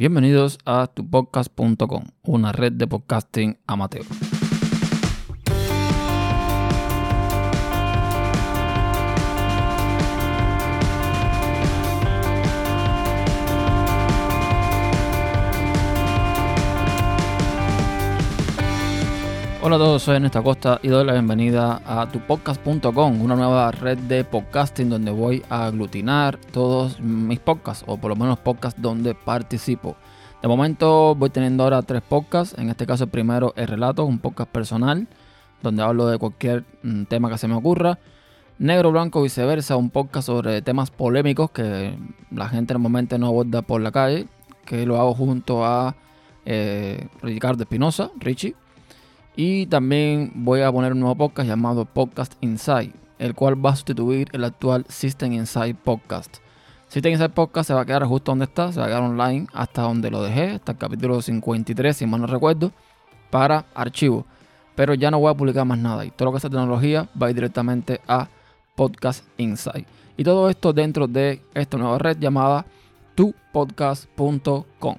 Bienvenidos a tupodcast.com, una red de podcasting amateur. Hola a todos, soy Ernesto Acosta y doy la bienvenida a tupodcast.com, una nueva red de podcasting donde voy a aglutinar todos mis podcasts, o por lo menos podcasts donde participo. De momento voy teniendo ahora tres podcasts, en este caso primero es Relatos, un podcast personal, donde hablo de cualquier mm, tema que se me ocurra. Negro, Blanco, Viceversa, un podcast sobre temas polémicos que la gente normalmente no aborda por la calle, que lo hago junto a eh, Ricardo Espinosa, Richie y también voy a poner un nuevo podcast llamado Podcast Inside, el cual va a sustituir el actual System Inside Podcast. System Inside Podcast se va a quedar justo donde está, se va a quedar online hasta donde lo dejé, hasta el capítulo 53, si mal no recuerdo, para archivo. Pero ya no voy a publicar más nada y todo lo que es tecnología va a ir directamente a Podcast Inside. Y todo esto dentro de esta nueva red llamada tupodcast.com.